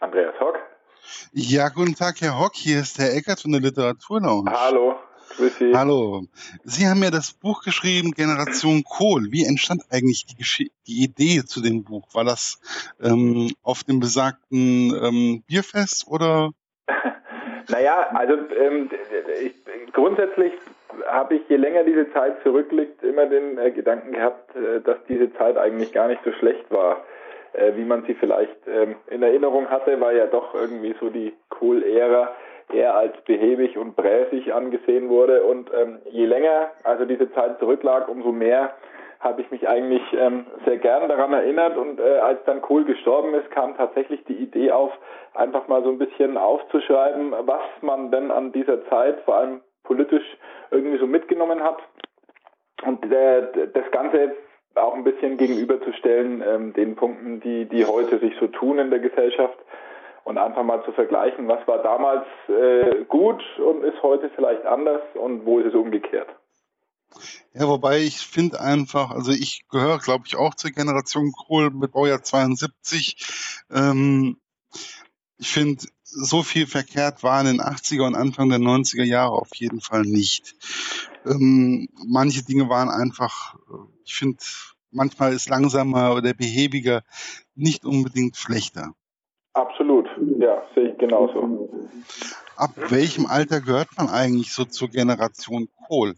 Andreas Hock. Ja, guten Tag, Herr Hock. Hier ist Herr Eckert von der Literaturlounge. Hallo, grüß Sie. Hallo. Sie haben ja das Buch geschrieben, Generation Kohl. Wie entstand eigentlich die, Gesch die Idee zu dem Buch? War das ähm, auf dem besagten ähm, Bierfest oder? naja, also ähm, ich, grundsätzlich habe ich, je länger diese Zeit zurückliegt, immer den äh, Gedanken gehabt, äh, dass diese Zeit eigentlich gar nicht so schlecht war, äh, wie man sie vielleicht ähm, in Erinnerung hatte, weil ja doch irgendwie so die Kohl-Ära eher als behäbig und bräsig angesehen wurde. Und ähm, je länger also diese Zeit zurücklag, umso mehr habe ich mich eigentlich ähm, sehr gern daran erinnert und äh, als dann Kohl gestorben ist, kam tatsächlich die Idee auf, einfach mal so ein bisschen aufzuschreiben, was man denn an dieser Zeit, vor allem politisch, irgendwie so mitgenommen hat. Und äh, das Ganze auch ein bisschen gegenüberzustellen, ähm, den Punkten, die, die heute sich so tun in der Gesellschaft und einfach mal zu vergleichen, was war damals äh, gut und ist heute vielleicht anders und wo ist es umgekehrt. Ja, wobei ich finde einfach, also ich gehöre, glaube ich, auch zur Generation Kohl mit Baujahr 72. Ähm, ich finde, so viel verkehrt war in den 80er und Anfang der 90er Jahre auf jeden Fall nicht. Ähm, manche Dinge waren einfach, ich finde, manchmal ist langsamer oder behäbiger nicht unbedingt schlechter. Absolut, ja, sehe ich genauso. Ab welchem Alter gehört man eigentlich so zur Generation Kohl?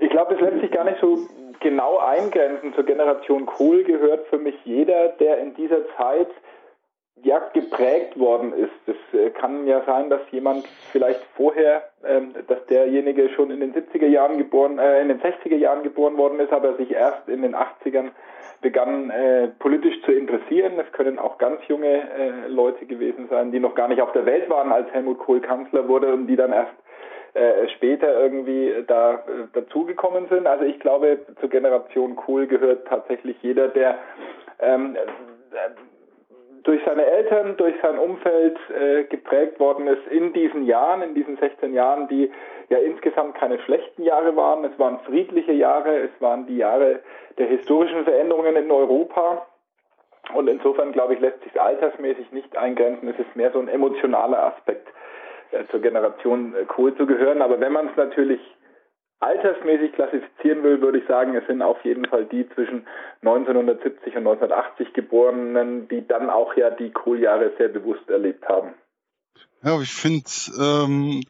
Ich glaube, das lässt sich gar nicht so genau eingrenzen. Zur Generation Kohl gehört für mich jeder, der in dieser Zeit ja geprägt worden ist. Das äh, kann ja sein, dass jemand vielleicht vorher, ähm, dass derjenige schon in den 70er Jahren geboren, äh, in den 60er Jahren geboren worden ist, aber sich erst in den 80ern begann äh, politisch zu interessieren. Es können auch ganz junge äh, Leute gewesen sein, die noch gar nicht auf der Welt waren, als Helmut Kohl Kanzler wurde und die dann erst äh, später irgendwie da äh, dazugekommen sind. Also ich glaube, zur Generation Kohl gehört tatsächlich jeder, der ähm, durch seine Eltern, durch sein Umfeld äh, geprägt worden ist in diesen Jahren, in diesen 16 Jahren, die ja insgesamt keine schlechten Jahre waren. Es waren friedliche Jahre, es waren die Jahre der historischen Veränderungen in Europa. Und insofern, glaube ich, lässt sich altersmäßig nicht eingrenzen. Es ist mehr so ein emotionaler Aspekt äh, zur Generation äh, Kohl zu gehören. Aber wenn man es natürlich altersmäßig klassifizieren will, würde ich sagen, es sind auf jeden Fall die zwischen 1970 und 1980 Geborenen, die dann auch ja die Kohljahre sehr bewusst erlebt haben. Ja, ich finde, ähm,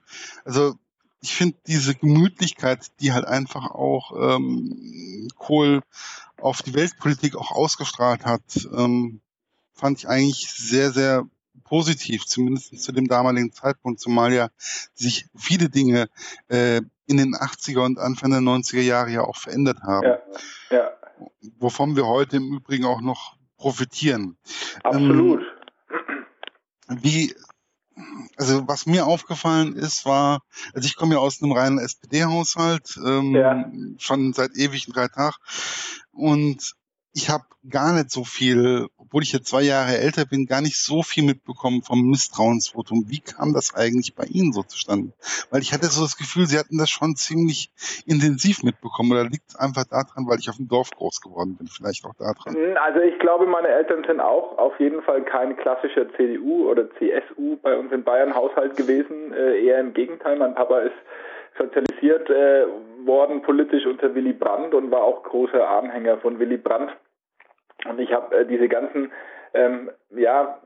also ich finde diese Gemütlichkeit, die halt einfach auch ähm, Kohl auf die Weltpolitik auch ausgestrahlt hat, ähm, fand ich eigentlich sehr, sehr positiv, zumindest zu dem damaligen Zeitpunkt, zumal ja sich viele Dinge äh, in den 80er und Anfang der 90er Jahre ja auch verändert haben. Ja, ja. Wovon wir heute im Übrigen auch noch profitieren. Absolut. Ähm, wie, also was mir aufgefallen ist, war, also ich komme ja aus einem reinen SPD-Haushalt, ähm, ja. schon seit ewigen drei Tagen. Und ich habe gar nicht so viel, obwohl ich jetzt zwei Jahre älter bin, gar nicht so viel mitbekommen vom Misstrauensvotum. Wie kam das eigentlich bei Ihnen so zustande? Weil ich hatte so das Gefühl, Sie hatten das schon ziemlich intensiv mitbekommen. Oder liegt es einfach daran, weil ich auf dem Dorf groß geworden bin? Vielleicht auch daran. Hm, also ich glaube, meine Eltern sind auch auf jeden Fall kein klassischer CDU oder CSU bei uns in Bayern Haushalt gewesen. Äh, eher im Gegenteil. Mein Papa ist sozialisiert äh, worden politisch unter Willy Brandt und war auch großer Anhänger von Willy Brandt. Und ich habe äh, diese ganzen ähm, ja,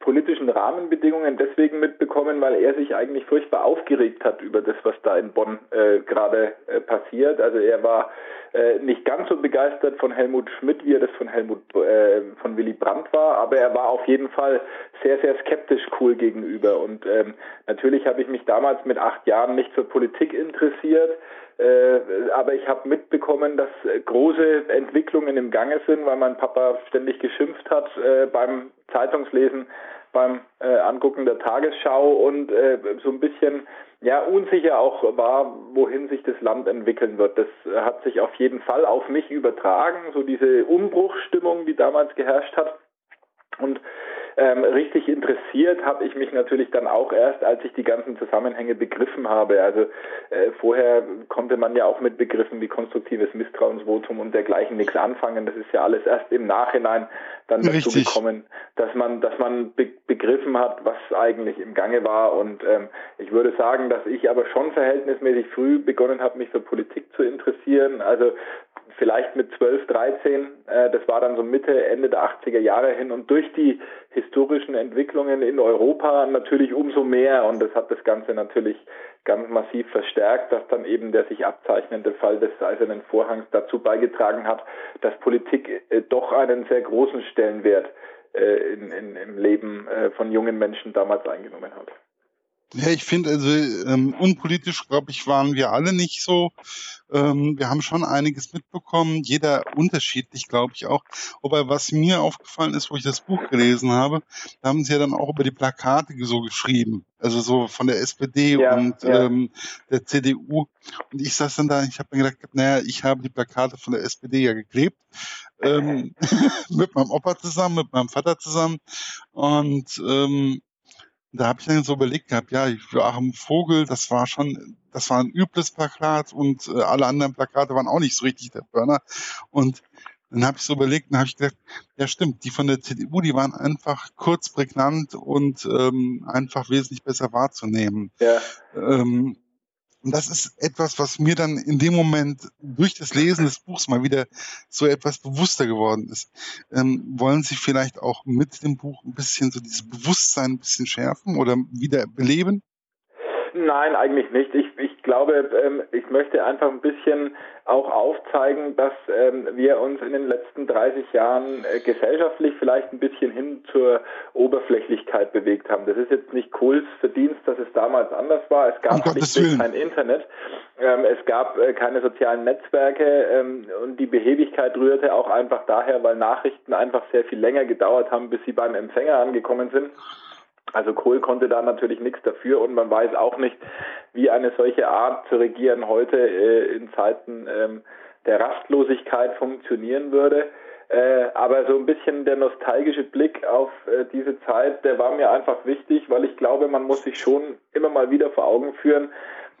politischen Rahmenbedingungen deswegen mitbekommen, weil er sich eigentlich furchtbar aufgeregt hat über das, was da in Bonn äh, gerade äh, passiert. Also er war äh, nicht ganz so begeistert von Helmut Schmidt, wie er das von Helmut äh, von Willy Brandt war, aber er war auf jeden Fall sehr, sehr skeptisch cool gegenüber. Und ähm, natürlich habe ich mich damals mit acht Jahren nicht für Politik interessiert. Äh, aber ich habe mitbekommen, dass große Entwicklungen im Gange sind, weil mein Papa ständig geschimpft hat äh, beim Zeitungslesen, beim äh, Angucken der Tagesschau und äh, so ein bisschen ja unsicher auch war, wohin sich das Land entwickeln wird. Das hat sich auf jeden Fall auf mich übertragen, so diese Umbruchstimmung, die damals geherrscht hat. Und Ähm, richtig interessiert habe ich mich natürlich dann auch erst, als ich die ganzen Zusammenhänge begriffen habe. Also äh, vorher konnte man ja auch mit Begriffen wie konstruktives Misstrauensvotum und dergleichen nichts anfangen. Das ist ja alles erst im Nachhinein dann dazu Richtig. gekommen, dass man, dass man be begriffen hat, was eigentlich im Gange war. Und ähm, ich würde sagen, dass ich aber schon verhältnismäßig früh begonnen habe, mich für Politik zu interessieren. Also vielleicht mit 12, 13, äh, das war dann so Mitte, Ende der 80er Jahre hin und durch die historischen Entwicklungen in Europa natürlich umso mehr und das hat das Ganze natürlich ganz massiv verstärkt, dass dann eben der sich abzeichnende Fall des Eisernen Vorhangs dazu beigetragen hat, dass Politik äh, doch einen sehr großen Stellenwert äh, in, in, im Leben äh, von jungen Menschen damals eingenommen hat. Ja, ich finde, also ähm, unpolitisch, glaube ich, waren wir alle nicht so. Ähm, wir haben schon einiges mitbekommen, jeder unterschiedlich, glaube ich auch. Wobei, was mir aufgefallen ist, wo ich das Buch gelesen habe, da haben sie ja dann auch über die Plakate so geschrieben. Also so von der SPD ja, und ja. Ähm, der CDU. Und ich saß dann da, ich habe mir gedacht, naja, ich habe die Plakate von der SPD ja geklebt. Ähm, mit meinem Opa zusammen, mit meinem Vater zusammen. Und ähm, da habe ich dann so überlegt gehabt, ja, Joachim Vogel, das war schon, das war ein übles Plakat und äh, alle anderen Plakate waren auch nicht so richtig der Burner. Und dann habe ich so überlegt, dann habe ich gedacht, ja stimmt, die von der CDU, die waren einfach kurz prägnant und ähm, einfach wesentlich besser wahrzunehmen. Ja. Ähm, und das ist etwas, was mir dann in dem Moment durch das Lesen des Buchs mal wieder so etwas bewusster geworden ist. Ähm, wollen Sie vielleicht auch mit dem Buch ein bisschen so dieses Bewusstsein ein bisschen schärfen oder wieder beleben? Nein, eigentlich nicht. Ich, ich glaube, ähm, ich möchte einfach ein bisschen auch aufzeigen, dass ähm, wir uns in den letzten 30 Jahren äh, gesellschaftlich vielleicht ein bisschen hin zur Oberflächlichkeit bewegt haben. Das ist jetzt nicht Kohls Verdienst, dass es damals anders war. Es gab nicht kein Internet, ähm, es gab äh, keine sozialen Netzwerke ähm, und die Behebigkeit rührte auch einfach daher, weil Nachrichten einfach sehr viel länger gedauert haben, bis sie beim Empfänger angekommen sind. Also Kohl konnte da natürlich nichts dafür und man weiß auch nicht, wie eine solche Art zu regieren heute äh, in Zeiten ähm, der Rastlosigkeit funktionieren würde. Äh, aber so ein bisschen der nostalgische Blick auf äh, diese Zeit, der war mir einfach wichtig, weil ich glaube, man muss sich schon immer mal wieder vor Augen führen,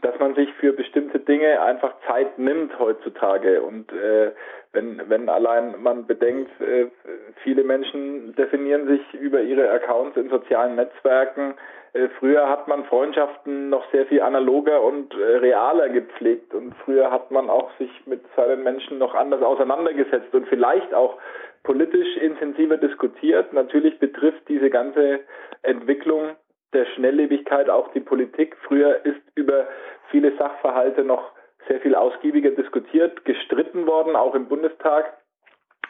dass man sich für bestimmte Dinge einfach Zeit nimmt heutzutage. Und äh, wenn, wenn allein man bedenkt, äh, viele Menschen definieren sich über ihre Accounts in sozialen Netzwerken. Äh, früher hat man Freundschaften noch sehr viel analoger und äh, realer gepflegt und früher hat man auch sich mit seinen Menschen noch anders auseinandergesetzt und vielleicht auch politisch intensiver diskutiert. Natürlich betrifft diese ganze Entwicklung der Schnelllebigkeit auch die Politik. Früher ist über viele Sachverhalte noch sehr viel ausgiebiger diskutiert, gestritten worden, auch im Bundestag.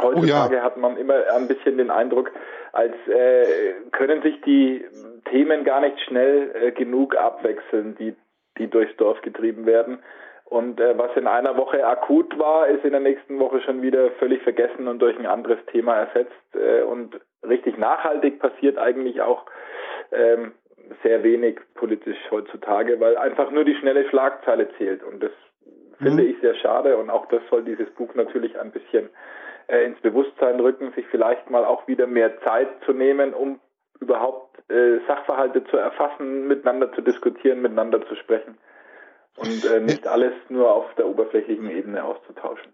Heutzutage oh ja. hat man immer ein bisschen den Eindruck, als äh, können sich die Themen gar nicht schnell äh, genug abwechseln, die, die durchs Dorf getrieben werden. Und äh, was in einer Woche akut war, ist in der nächsten Woche schon wieder völlig vergessen und durch ein anderes Thema ersetzt. Äh, und richtig nachhaltig passiert eigentlich auch ähm, sehr wenig politisch heutzutage, weil einfach nur die schnelle Schlagzeile zählt. Und das finde mhm. ich sehr schade. Und auch das soll dieses Buch natürlich ein bisschen äh, ins Bewusstsein rücken, sich vielleicht mal auch wieder mehr Zeit zu nehmen, um überhaupt äh, Sachverhalte zu erfassen, miteinander zu diskutieren, miteinander zu sprechen und äh, nicht alles nur auf der oberflächlichen Ebene auszutauschen.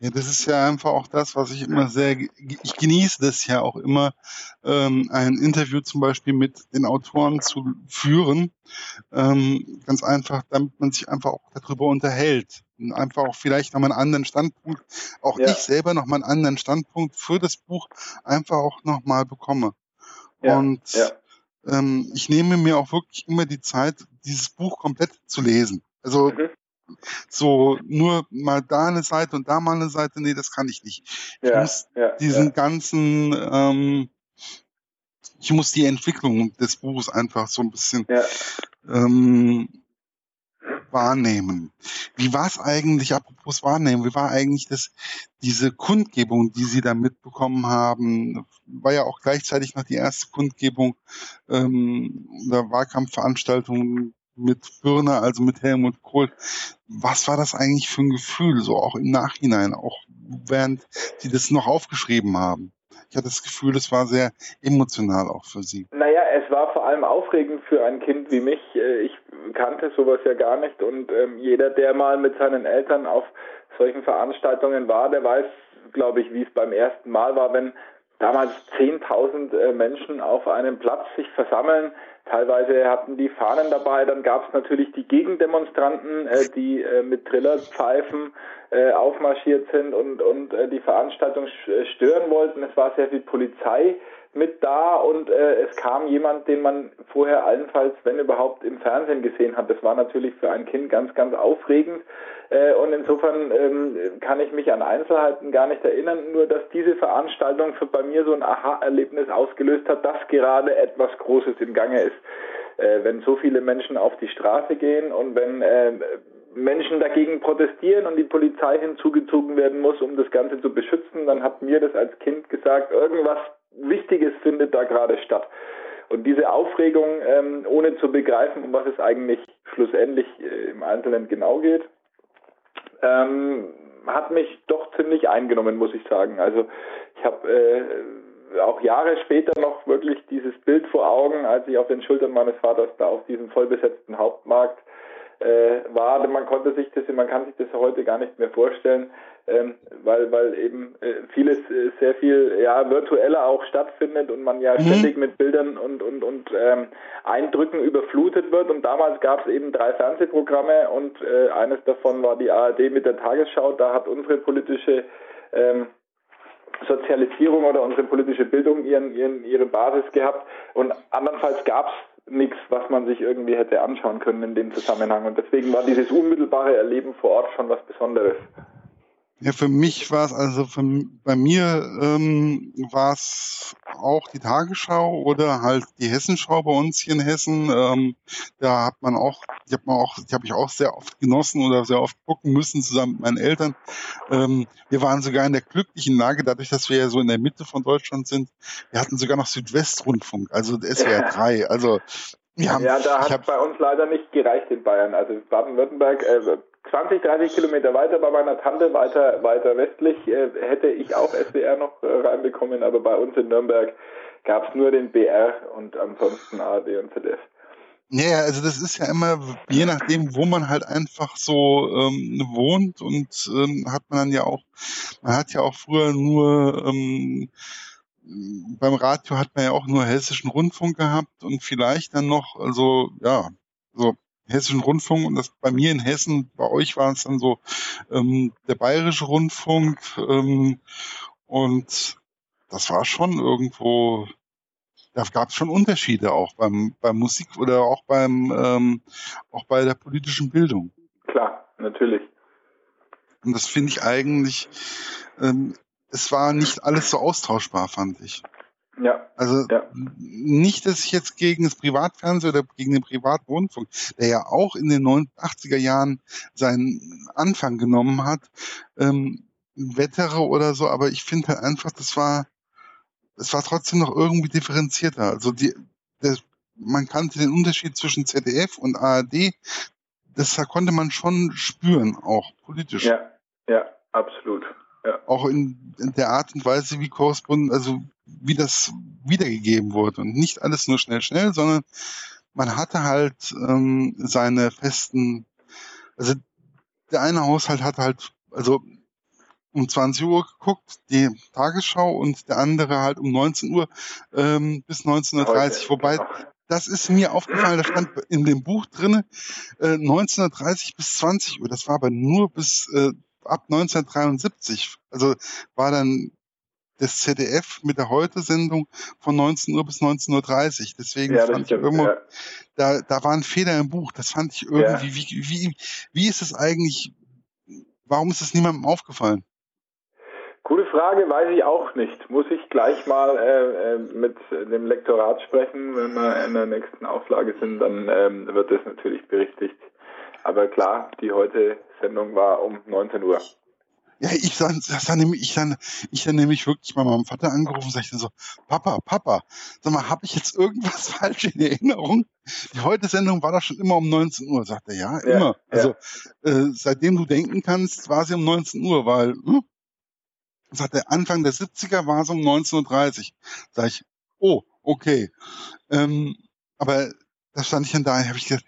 Ja, das ist ja einfach auch das, was ich immer sehr, ich genieße das ja auch immer, ähm, ein Interview zum Beispiel mit den Autoren zu führen. Ähm, ganz einfach, damit man sich einfach auch darüber unterhält. Und einfach auch vielleicht nochmal einen anderen Standpunkt, auch ja. ich selber nochmal einen anderen Standpunkt für das Buch einfach auch nochmal bekomme. Ja, Und ja. Ähm, ich nehme mir auch wirklich immer die Zeit, dieses Buch komplett zu lesen. Also mhm so nur mal da eine Seite und da mal eine Seite, nee, das kann ich nicht. Ich ja, muss ja, diesen ja. ganzen, ähm, ich muss die Entwicklung des Buches einfach so ein bisschen ähm, wahrnehmen. Wie war es eigentlich, apropos wahrnehmen, wie war eigentlich das, diese Kundgebung, die Sie da mitbekommen haben? War ja auch gleichzeitig noch die erste Kundgebung ähm, oder Wahlkampfveranstaltung mit Birner, also mit Helmut Kohl. Was war das eigentlich für ein Gefühl, so auch im Nachhinein, auch während Sie das noch aufgeschrieben haben? ich hatte das Gefühl, es war sehr emotional auch für Sie. Naja, es war vor allem aufregend für ein Kind wie mich. Äh, ich kannte sowas ja gar nicht und ähm, jeder, der mal mit seinen Eltern auf solchen Veranstaltungen war, der weiß, glaube ich, wie es beim ersten Mal war, wenn damals 10.000 äh, Menschen auf einem Platz sich versammeln. Teilweise hatten die Fahnen dabei, dann gab es natürlich die Gegendemonstranten, äh, die äh, mit Trillerpfeifen aufmarschiert sind und, und die Veranstaltung stören wollten. Es war sehr viel Polizei mit da und äh, es kam jemand, den man vorher allenfalls, wenn überhaupt, im Fernsehen gesehen hat. Das war natürlich für ein Kind ganz, ganz aufregend. Äh, und insofern ähm, kann ich mich an Einzelheiten gar nicht erinnern, nur dass diese Veranstaltung für bei mir so ein Aha-Erlebnis ausgelöst hat, dass gerade etwas Großes im Gange ist. Äh, wenn so viele Menschen auf die Straße gehen und wenn äh, Menschen dagegen protestieren und die Polizei hinzugezogen werden muss, um das Ganze zu beschützen, dann hat mir das als Kind gesagt, irgendwas Wichtiges findet da gerade statt. Und diese Aufregung, ähm, ohne zu begreifen, um was es eigentlich schlussendlich äh, im Einzelnen genau geht, ähm, hat mich doch ziemlich eingenommen, muss ich sagen. Also ich habe äh, auch Jahre später noch wirklich dieses Bild vor Augen, als ich auf den Schultern meines Vaters da auf diesem vollbesetzten Hauptmarkt äh, war. Man konnte sich das, man kann sich das heute gar nicht mehr vorstellen, ähm, weil weil eben äh, vieles äh, sehr viel ja virtueller auch stattfindet und man ja mhm. ständig mit Bildern und und und ähm, Eindrücken überflutet wird. Und damals gab es eben drei Fernsehprogramme und äh, eines davon war die ARD mit der Tagesschau. Da hat unsere politische ähm, Sozialisierung oder unsere politische Bildung ihren, ihren, ihre Basis gehabt. Und andernfalls gab es nichts, was man sich irgendwie hätte anschauen können in dem Zusammenhang. Und deswegen war dieses unmittelbare Erleben vor Ort schon was Besonderes. Ja, für mich war es also für, bei mir ähm, war es auch die Tagesschau oder halt die Hessenschau bei uns hier in Hessen. Ähm, da hat man auch, die hat man auch, die habe ich auch sehr oft genossen oder sehr oft gucken müssen zusammen mit meinen Eltern. Ähm, wir waren sogar in der glücklichen Lage, dadurch, dass wir ja so in der Mitte von Deutschland sind. Wir hatten sogar noch Südwestrundfunk, also SWR 3. Also wir haben, ja, da hat es bei uns leider nicht gereicht in Bayern. Also Baden-Württemberg, äh, 20, 30 Kilometer weiter bei meiner Tante, weiter, weiter westlich, äh, hätte ich auch SWR noch äh, reinbekommen, aber bei uns in Nürnberg gab es nur den BR und ansonsten ARD und ZDF. Ja, also das ist ja immer, je nachdem, wo man halt einfach so ähm, wohnt und ähm, hat man dann ja auch, man hat ja auch früher nur ähm, beim Radio hat man ja auch nur hessischen Rundfunk gehabt und vielleicht dann noch, also ja, so Hessischen Rundfunk und das bei mir in Hessen, bei euch war es dann so ähm, der Bayerische Rundfunk ähm, und das war schon irgendwo, da gab es schon Unterschiede auch beim, beim Musik oder auch beim ähm, auch bei der politischen Bildung. Klar, natürlich. Und das finde ich eigentlich, ähm, es war nicht alles so austauschbar, fand ich. Ja. Also ja. nicht, dass ich jetzt gegen das Privatfernsehen oder gegen den Privatrundfunk, der ja auch in den 80er Jahren seinen Anfang genommen hat, ähm, wettere oder so, aber ich finde halt einfach, das war, es war trotzdem noch irgendwie differenzierter. Also die, das, man kannte den Unterschied zwischen ZDF und ARD, das da konnte man schon spüren, auch politisch. Ja, ja, absolut. Auch in, in der Art und Weise, wie Korrespondent, also wie das wiedergegeben wurde. Und nicht alles nur schnell, schnell, sondern man hatte halt ähm, seine festen, also der eine Haushalt hat halt, also um 20 Uhr geguckt, die Tagesschau und der andere halt um 19 Uhr ähm, bis 19.30 Uhr. Wobei, genau. das ist mir aufgefallen, da stand in dem Buch drinne äh, 19.30 bis 20 Uhr. Das war aber nur bis äh, ab 1973. Also war dann das ZDF mit der Heute-Sendung von 19 Uhr bis 19.30 Uhr. Deswegen ja, fand ich irgendwo, ja. da, da war ein Fehler im Buch. Das fand ich irgendwie, ja. wie, wie, wie ist es eigentlich, warum ist es niemandem aufgefallen? Gute Frage, weiß ich auch nicht. Muss ich gleich mal äh, äh mit dem Lektorat sprechen. Wenn wir in der nächsten Auflage sind, dann ähm, wird das natürlich berichtigt. Aber klar, die heute Sendung war um 19 Uhr. Ja, ich dann, das dann nämlich, ich dann, ich dann nämlich wirklich bei meinem Vater angerufen und sagte so, Papa, Papa, sag mal, habe ich jetzt irgendwas falsch in Erinnerung? Die heute Sendung war doch schon immer um 19 Uhr, sagt er, ja, immer. Ja, also, Äh, seitdem du denken kannst, war sie um 19 Uhr, weil, hm? Sagt er, Anfang der 70er war es um 19.30 Uhr. Sag ich, oh, okay. Ähm, aber da stand ich dann da, habe ich gedacht,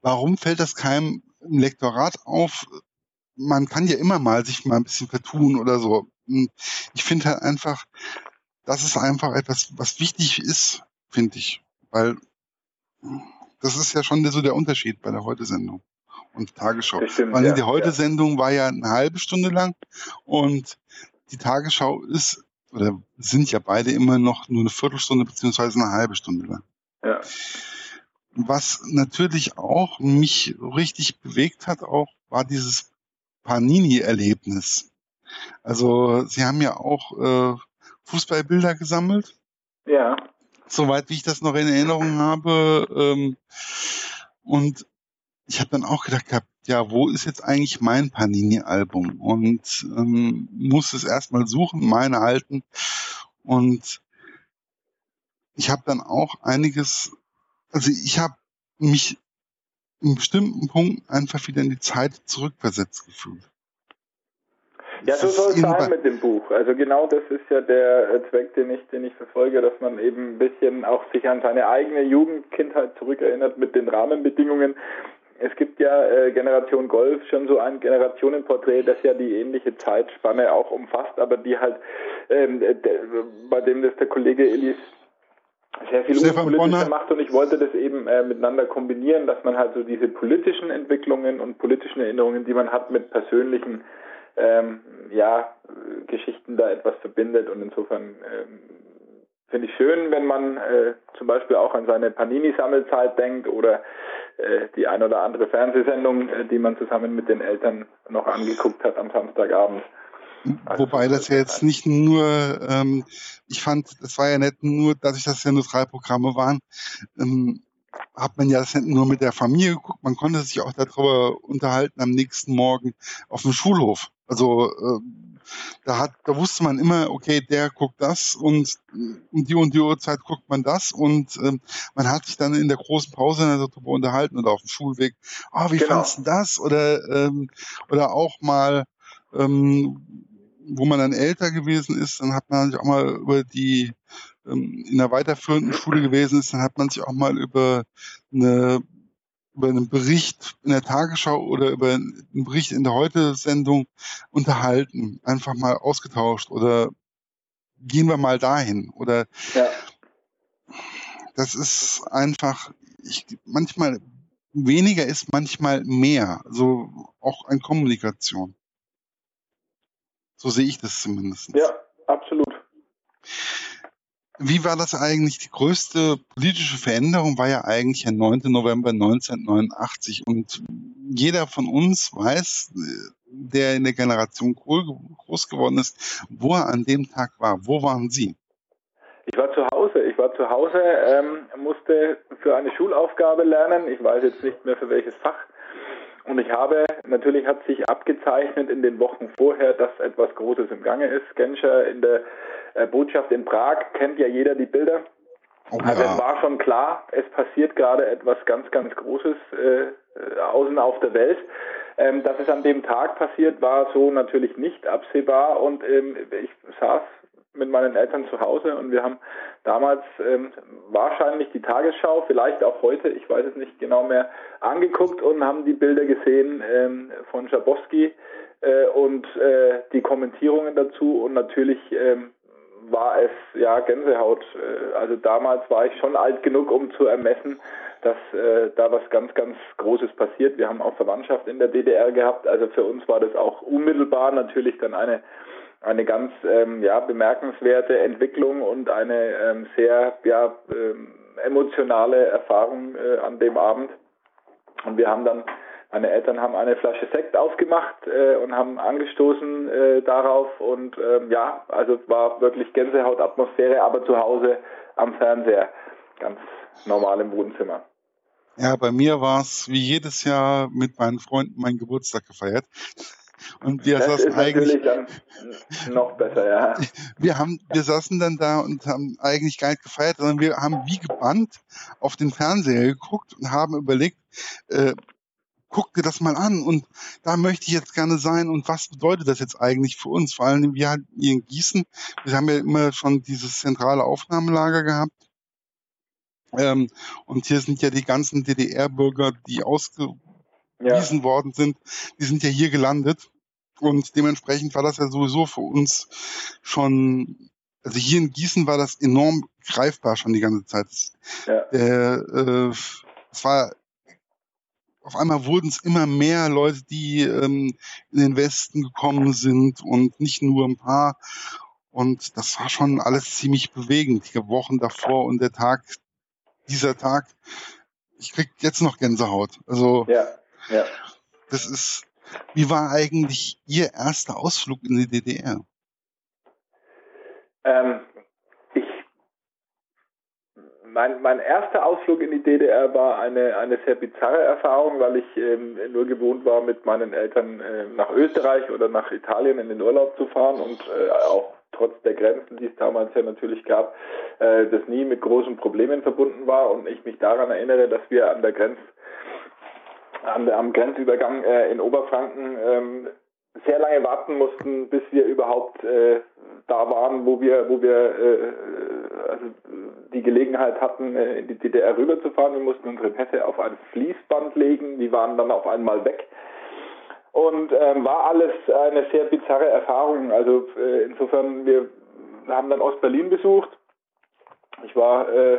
warum fällt das keinem im Lektorat auf? Man kann ja immer mal sich mal ein bisschen vertun oder so. Ich finde halt einfach, das ist einfach etwas, was wichtig ist, finde ich. Weil das ist ja schon so der Unterschied bei der Heute-Sendung und Tagesschau. Stimmt, Weil ja, die Heute-Sendung ja. war ja eine halbe Stunde lang und die Tagesschau ist oder sind ja beide immer noch nur eine Viertelstunde beziehungsweise eine halbe Stunde lang. Ja. Was natürlich auch mich richtig bewegt hat, auch war dieses Panini-Erlebnis. Also sie haben ja auch äh, Fußballbilder gesammelt. Ja. Soweit wie ich das noch in Erinnerung habe. Ähm, und ich habe dann auch gedacht gehabt, ja, wo ist jetzt eigentlich mein Panini-Album? Und ähm, muss es erstmal suchen, meine alten. Und ich habe dann auch einiges, also ich habe mich in bestimmten Punkten einfach wieder in die Zeit zurückversetzt gefühlt. Ja, so soll es sein mit dem Buch. Also genau das ist ja der äh, Zweck, den ich, den ich verfolge, dass man eben ein bisschen auch sich an seine eigene Jugendkindheit zurückerinnert mit den Rahmenbedingungen. Es gibt ja äh, Generation Golf schon so ein Generationenporträt, das ja die ähnliche Zeitspanne auch umfasst, aber die halt, ähm, der, bei dem das der Kollege Elis sehr viel politischer macht und ich wollte das eben äh, miteinander kombinieren, dass man halt so diese politischen Entwicklungen und politischen Erinnerungen, die man hat, mit persönlichen ähm, ja, Geschichten da etwas verbindet und insofern ähm, finde ich schön, wenn man äh, zum Beispiel auch an seine Panini-Sammelzeit denkt oder äh, die ein oder andere Fernsehsendung, äh, die man zusammen mit den Eltern noch angeguckt hat am Samstagabend. Also Wobei das ja jetzt nicht nur, ähm, ich fand, das war ja nicht nur, dass ich das ja nur drei Programme waren, ähm, hat man ja das nur mit der Familie geguckt, man konnte sich auch darüber unterhalten am nächsten Morgen auf dem Schulhof. Also äh, da hat, da wusste man immer, okay, der guckt das und um die und die Uhrzeit guckt man das und ähm, man hat sich dann in der großen Pause darüber unterhalten oder auf dem Schulweg, ah, oh, wie genau. fandst du das? Oder ähm, oder auch mal ähm, wo man dann älter gewesen ist, dann hat man sich auch mal über die ähm, in der weiterführenden Schule gewesen ist, dann hat man sich auch mal über eine über einen Bericht in der Tagesschau oder über einen Bericht in der Heute-Sendung unterhalten, einfach mal ausgetauscht oder gehen wir mal dahin oder ja. das ist einfach ich, manchmal weniger ist manchmal mehr, so auch an Kommunikation. So sehe ich das zumindest. Ja, absolut. Wie war das eigentlich? Die größte politische Veränderung war ja eigentlich der 9. November 1989. Und jeder von uns weiß, der in der Generation groß geworden ist, wo er an dem Tag war. Wo waren Sie? Ich war zu Hause. Ich war zu Hause, ähm, musste für eine Schulaufgabe lernen. Ich weiß jetzt nicht mehr für welches Fach. Und ich habe, natürlich hat sich abgezeichnet in den Wochen vorher, dass etwas Großes im Gange ist. Genscher in der äh, Botschaft in Prag kennt ja jeder die Bilder. Oh, also es war schon klar, es passiert gerade etwas ganz, ganz Großes äh, äh, außen auf der Welt. Ähm, dass es an dem Tag passiert, war so natürlich nicht absehbar und ähm, ich saß mit meinen Eltern zu Hause und wir haben damals ähm, wahrscheinlich die Tagesschau, vielleicht auch heute, ich weiß es nicht genau mehr, angeguckt und haben die Bilder gesehen ähm, von Schabowski äh, und äh, die Kommentierungen dazu und natürlich ähm, war es ja Gänsehaut. Äh, also damals war ich schon alt genug, um zu ermessen, dass äh, da was ganz, ganz Großes passiert. Wir haben auch Verwandtschaft in der DDR gehabt. Also für uns war das auch unmittelbar natürlich dann eine eine ganz ähm, ja, bemerkenswerte Entwicklung und eine ähm, sehr ja, ähm, emotionale Erfahrung äh, an dem Abend. Und wir haben dann meine Eltern haben eine Flasche Sekt aufgemacht äh, und haben angestoßen äh, darauf und ähm, ja, also es war wirklich Gänsehautatmosphäre, aber zu Hause am Fernseher, ganz normal im Wohnzimmer. Ja, bei mir war es wie jedes Jahr mit meinen Freunden meinen Geburtstag gefeiert. Und wir das saßen eigentlich noch besser, ja. Wir haben, wir saßen dann da und haben eigentlich gar nicht gefeiert, sondern wir haben wie gebannt auf den Fernseher geguckt und haben überlegt, äh, guck dir das mal an und da möchte ich jetzt gerne sein und was bedeutet das jetzt eigentlich für uns? Vor allem wir halt hier in Gießen, wir haben ja immer schon dieses zentrale Aufnahmelager gehabt. Ähm, und hier sind ja die ganzen DDR-Bürger, die ausgewiesen ja. worden sind, die sind ja hier gelandet. Und dementsprechend war das ja sowieso für uns schon, also hier in Gießen war das enorm greifbar schon die ganze Zeit. Ja. Der, äh, es war auf einmal wurden es immer mehr Leute, die ähm, in den Westen gekommen sind und nicht nur ein paar. Und das war schon alles ziemlich bewegend. Die Wochen davor und der Tag, dieser Tag, ich krieg jetzt noch Gänsehaut. Also ja, ja. das ist. Wie war eigentlich Ihr erster Ausflug in die DDR? Ähm, mein, mein erster Ausflug in die DDR war eine, eine sehr bizarre Erfahrung, weil ich ähm, nur gewohnt war, mit meinen Eltern äh, nach Österreich oder nach Italien in den Urlaub zu fahren und äh, auch trotz der Grenzen, die es damals ja natürlich gab, äh, das nie mit großen Problemen verbunden war und ich mich daran erinnere, dass wir an der Grenz der, am Grenzübergang äh, in Oberfranken ähm, sehr lange warten mussten, bis wir überhaupt äh, da waren, wo wir, wo wir äh, also die Gelegenheit hatten, äh, in die DDR rüberzufahren. Wir mussten unsere Pässe auf ein Fließband legen, die waren dann auf einmal weg. Und ähm, war alles eine sehr bizarre Erfahrung. Also äh, insofern, wir haben dann Ostberlin besucht. Ich war äh,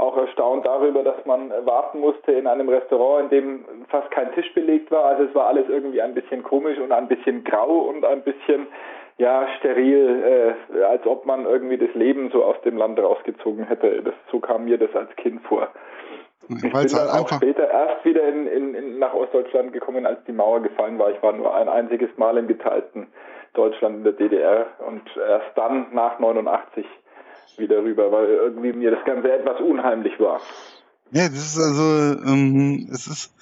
auch erstaunt darüber, dass man warten musste in einem Restaurant, in dem fast kein Tisch belegt war. Also es war alles irgendwie ein bisschen komisch und ein bisschen grau und ein bisschen ja steril, äh, als ob man irgendwie das Leben so aus dem Land rausgezogen hätte. Das, so kam mir das als Kind vor. Ich bin dann halt auch später erst wieder in, in, in, nach Ostdeutschland gekommen, als die Mauer gefallen war. Ich war nur ein einziges Mal im geteilten Deutschland in der DDR und erst dann nach 89 wieder rüber, weil irgendwie mir das Ganze etwas unheimlich war. Ja, das ist also, ähm, es ist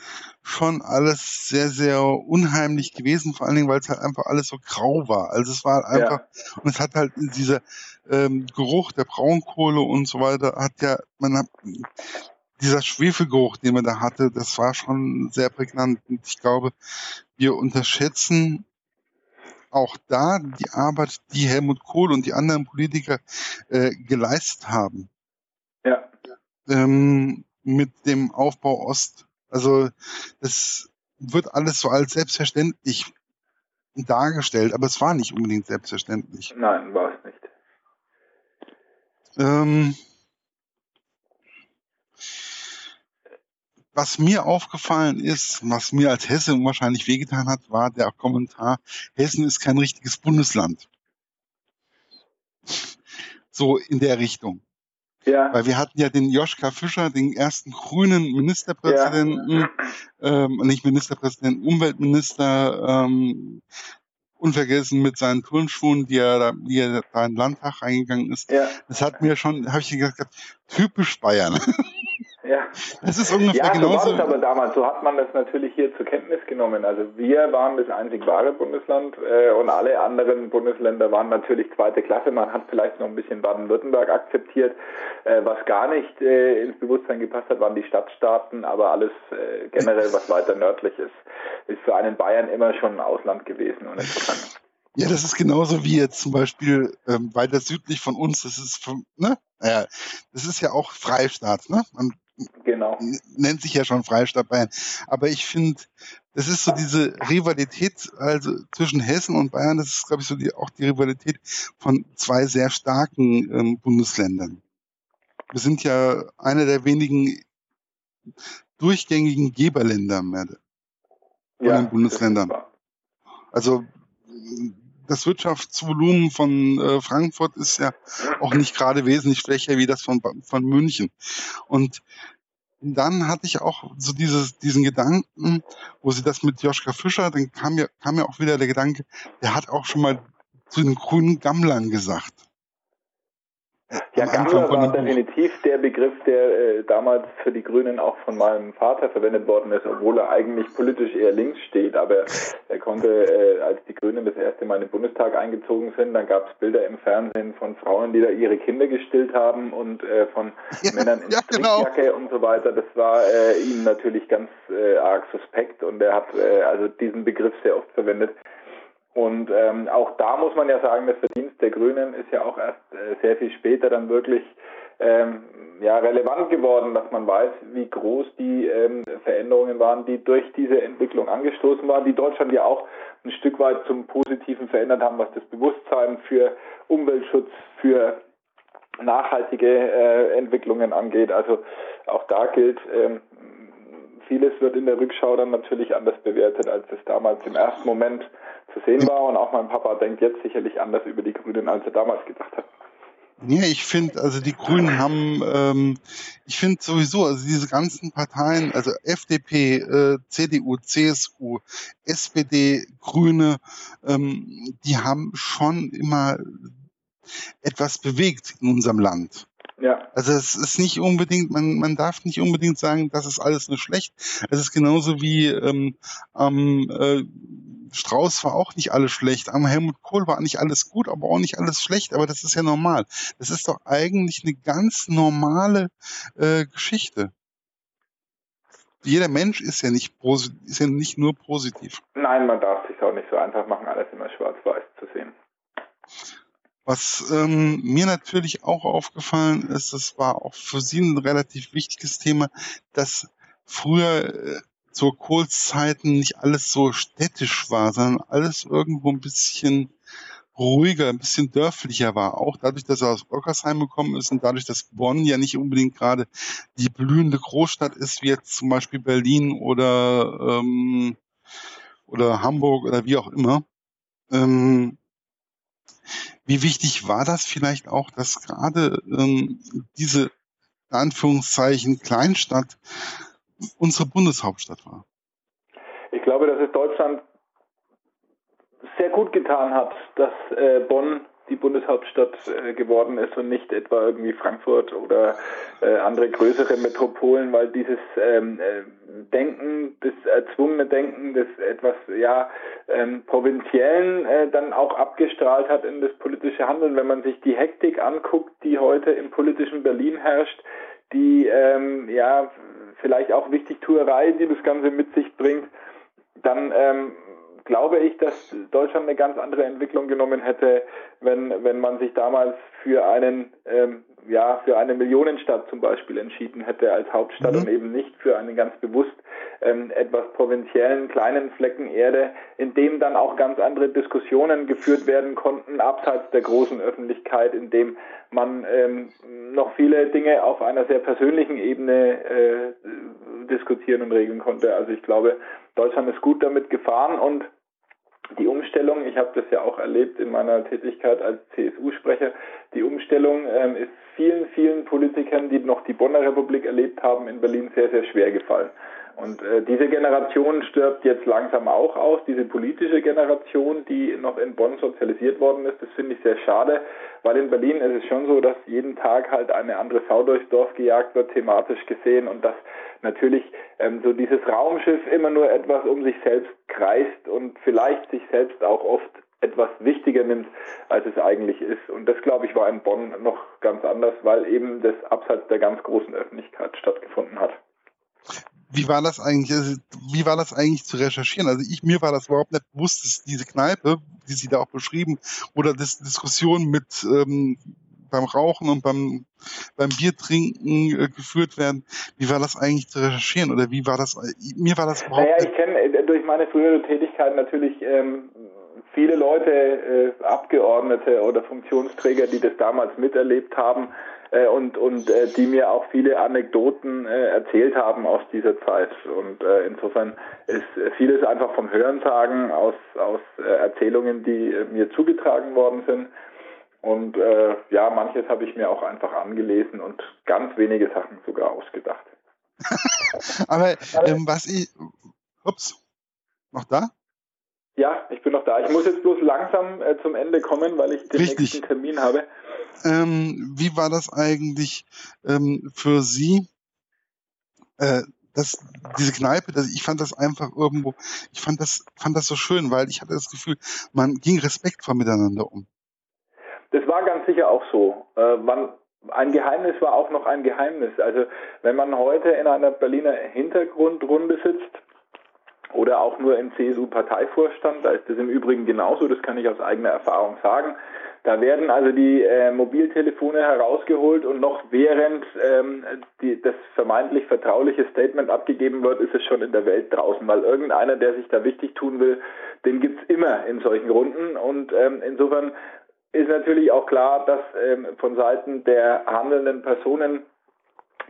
schon alles sehr, sehr unheimlich gewesen, vor allen Dingen, weil es halt einfach alles so grau war. Also es war einfach, ja. und es hat halt dieser ähm, Geruch der Braunkohle und so weiter, hat ja, man hat, dieser Schwefelgeruch, den man da hatte, das war schon sehr prägnant. Und ich glaube, wir unterschätzen auch da die Arbeit, die Helmut Kohl und die anderen Politiker äh, geleistet haben. Ja. Ähm, mit dem Aufbau Ost. Also das wird alles so als selbstverständlich dargestellt, aber es war nicht unbedingt selbstverständlich. Nein, war es nicht. Ähm, was mir aufgefallen ist, was mir als Hesse wahrscheinlich wehgetan hat, war der Kommentar, Hessen ist kein richtiges Bundesland. So in der Richtung. Ja. Weil wir hatten ja den Joschka Fischer, den ersten grünen Ministerpräsidenten, ja. ähm, nicht Ministerpräsidenten, Umweltminister, ähm, unvergessen mit seinen Turnschuhen, die er da, die er da in den Landtag reingegangen ist. Ja. Das hat mir schon, habe ich gesagt, typisch Bayern. Ja. Das ist ungefähr ja, genauso. So war es aber damals. So hat man das natürlich hier zur Kenntnis genommen. Also wir waren das einzig wahre Bundesland äh, und alle anderen Bundesländer waren natürlich zweite Klasse. Man hat vielleicht noch ein bisschen Baden-Württemberg akzeptiert. Äh, was gar nicht äh, ins Bewusstsein gepasst hat, waren die Stadtstaaten. Aber alles äh, generell, was weiter nördlich ist, ist für einen Bayern immer schon ein Ausland gewesen. Und insofern ja, das ist genauso wie jetzt zum Beispiel ähm, weiter südlich von uns, das ist ne? Ja, das ist ja auch Freistaat, ne? Man Genau. Nennt sich ja schon Freistaat Bayern. Aber ich finde, das ist so diese Rivalität also zwischen Hessen und Bayern, das ist, glaube ich, so die, auch die Rivalität von zwei sehr starken ähm, Bundesländern. Wir sind ja einer der wenigen durchgängigen Geberländer mehr von ja, den Bundesländern. Also das Wirtschaftsvolumen von äh, Frankfurt ist ja auch nicht gerade wesentlich schwächer wie das von, von München. Und dann hatte ich auch so dieses, diesen Gedanken, wo sie das mit Joschka Fischer, dann kam mir, kam mir auch wieder der Gedanke, der hat auch schon mal zu den grünen Gammlern gesagt. Ja, Gammler war definitiv der Begriff, der äh, damals für die Grünen auch von meinem Vater verwendet worden ist, obwohl er eigentlich politisch eher links steht. Aber er konnte, äh, als die Grünen das erste Mal in den Bundestag eingezogen sind, dann gab es Bilder im Fernsehen von Frauen, die da ihre Kinder gestillt haben und äh, von ja, Männern in ja, genau. und so weiter. Das war äh, ihm natürlich ganz äh, arg suspekt und er hat äh, also diesen Begriff sehr oft verwendet. Und ähm, auch da muss man ja sagen, das Verdienst der Grünen ist ja auch erst äh, sehr viel später dann wirklich ähm, ja, relevant geworden, dass man weiß, wie groß die ähm, Veränderungen waren, die durch diese Entwicklung angestoßen waren, die Deutschland ja auch ein Stück weit zum Positiven verändert haben, was das Bewusstsein für Umweltschutz, für nachhaltige äh, Entwicklungen angeht. Also auch da gilt, ähm, vieles wird in der Rückschau dann natürlich anders bewertet, als es damals im ersten Moment zu sehen war. Und auch mein Papa denkt jetzt sicherlich anders über die Grünen, als er damals gedacht hat. Ja, ich finde, also die Grünen haben, ähm, ich finde sowieso, also diese ganzen Parteien, also FDP, äh, CDU, CSU, SPD, Grüne, ähm, die haben schon immer etwas bewegt in unserem Land. Ja. Also es ist nicht unbedingt, man, man darf nicht unbedingt sagen, das ist alles nur schlecht. Es ist genauso wie ähm, ähm, äh, Strauß war auch nicht alles schlecht. Am Helmut Kohl war nicht alles gut, aber auch nicht alles schlecht. Aber das ist ja normal. Das ist doch eigentlich eine ganz normale äh, Geschichte. Jeder Mensch ist ja nicht ist ja nicht nur positiv. Nein, man darf sich auch nicht so einfach machen, alles immer schwarz-weiß zu sehen. Was ähm, mir natürlich auch aufgefallen ist, das war auch für Sie ein relativ wichtiges Thema, dass früher äh, zur Kohlzeiten nicht alles so städtisch war, sondern alles irgendwo ein bisschen ruhiger, ein bisschen dörflicher war. Auch dadurch, dass er aus Ockersheim gekommen ist und dadurch, dass Bonn ja nicht unbedingt gerade die blühende Großstadt ist, wie jetzt zum Beispiel Berlin oder, ähm, oder Hamburg oder wie auch immer. Ähm, wie wichtig war das vielleicht auch, dass gerade ähm, diese Anführungszeichen Kleinstadt unsere Bundeshauptstadt war? Ich glaube, dass es Deutschland sehr gut getan hat, dass äh, Bonn die Bundeshauptstadt äh, geworden ist und nicht etwa irgendwie Frankfurt oder äh, andere größere Metropolen, weil dieses ähm, äh, Denken, das erzwungene Denken des etwas ja ähm, provinziellen äh, dann auch abgestrahlt hat in das politische Handeln. Wenn man sich die Hektik anguckt, die heute im politischen Berlin herrscht, die ähm, ja vielleicht auch Wichtigtuerei, die das Ganze mit sich bringt, dann ähm, glaube ich, dass Deutschland eine ganz andere Entwicklung genommen hätte, wenn, wenn man sich damals für einen, ähm, ja, für eine Millionenstadt zum Beispiel entschieden hätte als Hauptstadt mhm. und eben nicht für einen ganz bewusst ähm, etwas provinziellen kleinen Flecken Erde, in dem dann auch ganz andere Diskussionen geführt werden konnten, abseits der großen Öffentlichkeit, in dem man ähm, noch viele Dinge auf einer sehr persönlichen Ebene äh, diskutieren und regeln konnte. Also ich glaube, Deutschland ist gut damit gefahren und die Umstellung, ich habe das ja auch erlebt in meiner Tätigkeit als CSU-Sprecher, die Umstellung ähm, ist vielen, vielen Politikern, die noch die Bonner Republik erlebt haben, in Berlin sehr, sehr schwer gefallen. Und äh, diese Generation stirbt jetzt langsam auch aus, diese politische Generation, die noch in Bonn sozialisiert worden ist. Das finde ich sehr schade, weil in Berlin ist es schon so, dass jeden Tag halt eine andere Sau durchs Dorf gejagt wird, thematisch gesehen, und dass natürlich ähm, so dieses Raumschiff immer nur etwas um sich selbst kreist und vielleicht sich selbst auch oft etwas wichtiger nimmt, als es eigentlich ist. Und das, glaube ich, war in Bonn noch ganz anders, weil eben das abseits der ganz großen Öffentlichkeit stattgefunden hat wie war das eigentlich, also, wie war das eigentlich zu recherchieren? Also ich, mir war das überhaupt nicht bewusst, dass diese Kneipe, die Sie da auch beschrieben, oder das Diskussion mit ähm, beim Rauchen und beim, beim Biertrinken äh, geführt werden. Wie war das eigentlich zu recherchieren? Oder wie war das, mir war das überhaupt Naja, ich kenne äh, durch meine frühere Tätigkeit natürlich ähm, viele Leute, äh, Abgeordnete oder Funktionsträger, die das damals miterlebt haben äh, und, und äh, die mir auch viele Anekdoten äh, erzählt haben aus dieser Zeit. Und äh, insofern ist vieles einfach vom Hörensagen aus, aus äh, Erzählungen, die äh, mir zugetragen worden sind. Und äh, ja, manches habe ich mir auch einfach angelesen und ganz wenige Sachen sogar ausgedacht. Aber ähm, was ich. Ups, noch da? Ja, ich bin noch da. Ich muss jetzt bloß langsam äh, zum Ende kommen, weil ich den Richtig. nächsten Termin habe. Ähm, wie war das eigentlich ähm, für Sie? Äh, das, diese Kneipe, das, ich fand das einfach irgendwo, ich fand das, fand das so schön, weil ich hatte das Gefühl, man ging respektvoll miteinander um. Das war ganz sicher auch so. Äh, man, ein Geheimnis war auch noch ein Geheimnis. Also wenn man heute in einer Berliner Hintergrundrunde sitzt oder auch nur im CSU-Parteivorstand, da ist das im Übrigen genauso, das kann ich aus eigener Erfahrung sagen, da werden also die äh, Mobiltelefone herausgeholt und noch während ähm, die, das vermeintlich vertrauliche Statement abgegeben wird, ist es schon in der Welt draußen, weil irgendeiner, der sich da wichtig tun will, den gibt's immer in solchen Runden. Und ähm, insofern ist natürlich auch klar, dass ähm, von Seiten der handelnden Personen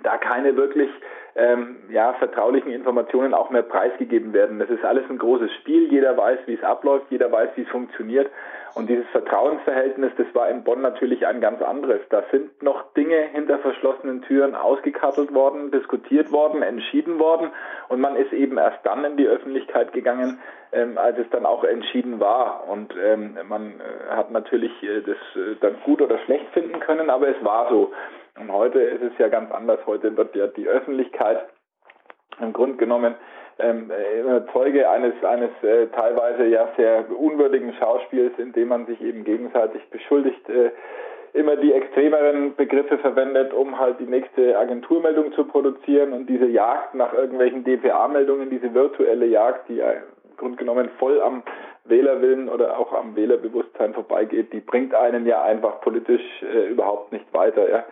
da keine wirklich ähm, ja, vertraulichen Informationen auch mehr preisgegeben werden. Das ist alles ein großes Spiel. Jeder weiß, wie es abläuft, jeder weiß, wie es funktioniert. Und dieses Vertrauensverhältnis, das war in Bonn natürlich ein ganz anderes. Da sind noch Dinge hinter verschlossenen Türen ausgekattelt worden, diskutiert worden, entschieden worden. Und man ist eben erst dann in die Öffentlichkeit gegangen, ähm, als es dann auch entschieden war. Und ähm, man äh, hat natürlich äh, das äh, dann gut oder schlecht finden können, aber es war so. Und heute ist es ja ganz anders. Heute wird ja die Öffentlichkeit im Grunde genommen ähm, Zeuge eines, eines äh, teilweise ja sehr unwürdigen Schauspiels, in dem man sich eben gegenseitig beschuldigt, äh, immer die extremeren Begriffe verwendet, um halt die nächste Agenturmeldung zu produzieren und diese Jagd nach irgendwelchen DPA-Meldungen, diese virtuelle Jagd, die im Grunde genommen voll am Wählerwillen oder auch am Wählerbewusstsein vorbeigeht, die bringt einen ja einfach politisch äh, überhaupt nicht weiter. Ja.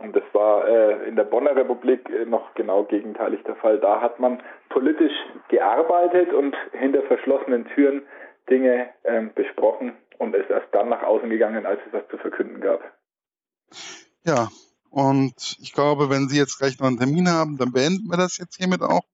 Und das war äh, in der Bonner Republik äh, noch genau gegenteilig der Fall. Da hat man politisch gearbeitet und hinter verschlossenen Türen Dinge ähm, besprochen und ist erst dann nach außen gegangen, als es was zu verkünden gab. Ja, und ich glaube, wenn Sie jetzt gleich noch einen Termin haben, dann beenden wir das jetzt hiermit auch.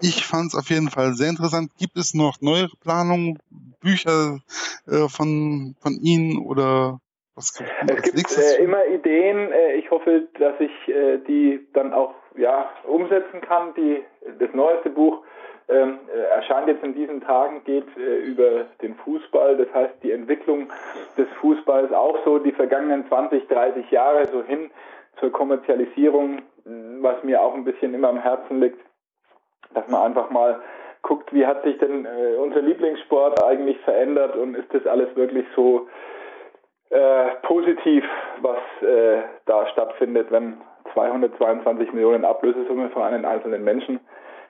Ich fand es auf jeden Fall sehr interessant. Gibt es noch neuere Planungen, Bücher äh, von, von Ihnen oder was es gibt äh, immer Ideen. Äh, ich hoffe, dass ich äh, die dann auch ja, umsetzen kann. Die, das neueste Buch ähm, äh, erscheint jetzt in diesen Tagen, geht äh, über den Fußball. Das heißt, die Entwicklung des Fußballs auch so die vergangenen 20, 30 Jahre so hin zur Kommerzialisierung, was mir auch ein bisschen immer am Herzen liegt, dass man einfach mal guckt, wie hat sich denn unser Lieblingssport eigentlich verändert und ist das alles wirklich so äh, positiv, was äh, da stattfindet, wenn 222 Millionen Ablösesumme für einen einzelnen Menschen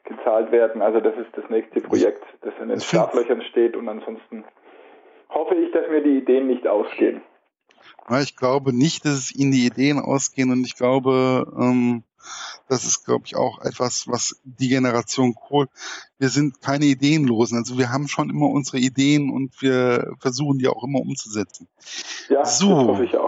gezahlt werden. Also das ist das nächste Projekt, das in den Startlöchern steht und ansonsten hoffe ich, dass mir die Ideen nicht ausgehen. Ich glaube nicht, dass es Ihnen die Ideen ausgehen und ich glaube, ähm, das ist, glaube ich, auch etwas, was die Generation Kohl, wir sind keine Ideenlosen. Also wir haben schon immer unsere Ideen und wir versuchen die auch immer umzusetzen. Ja, so. das hoffe ich auch.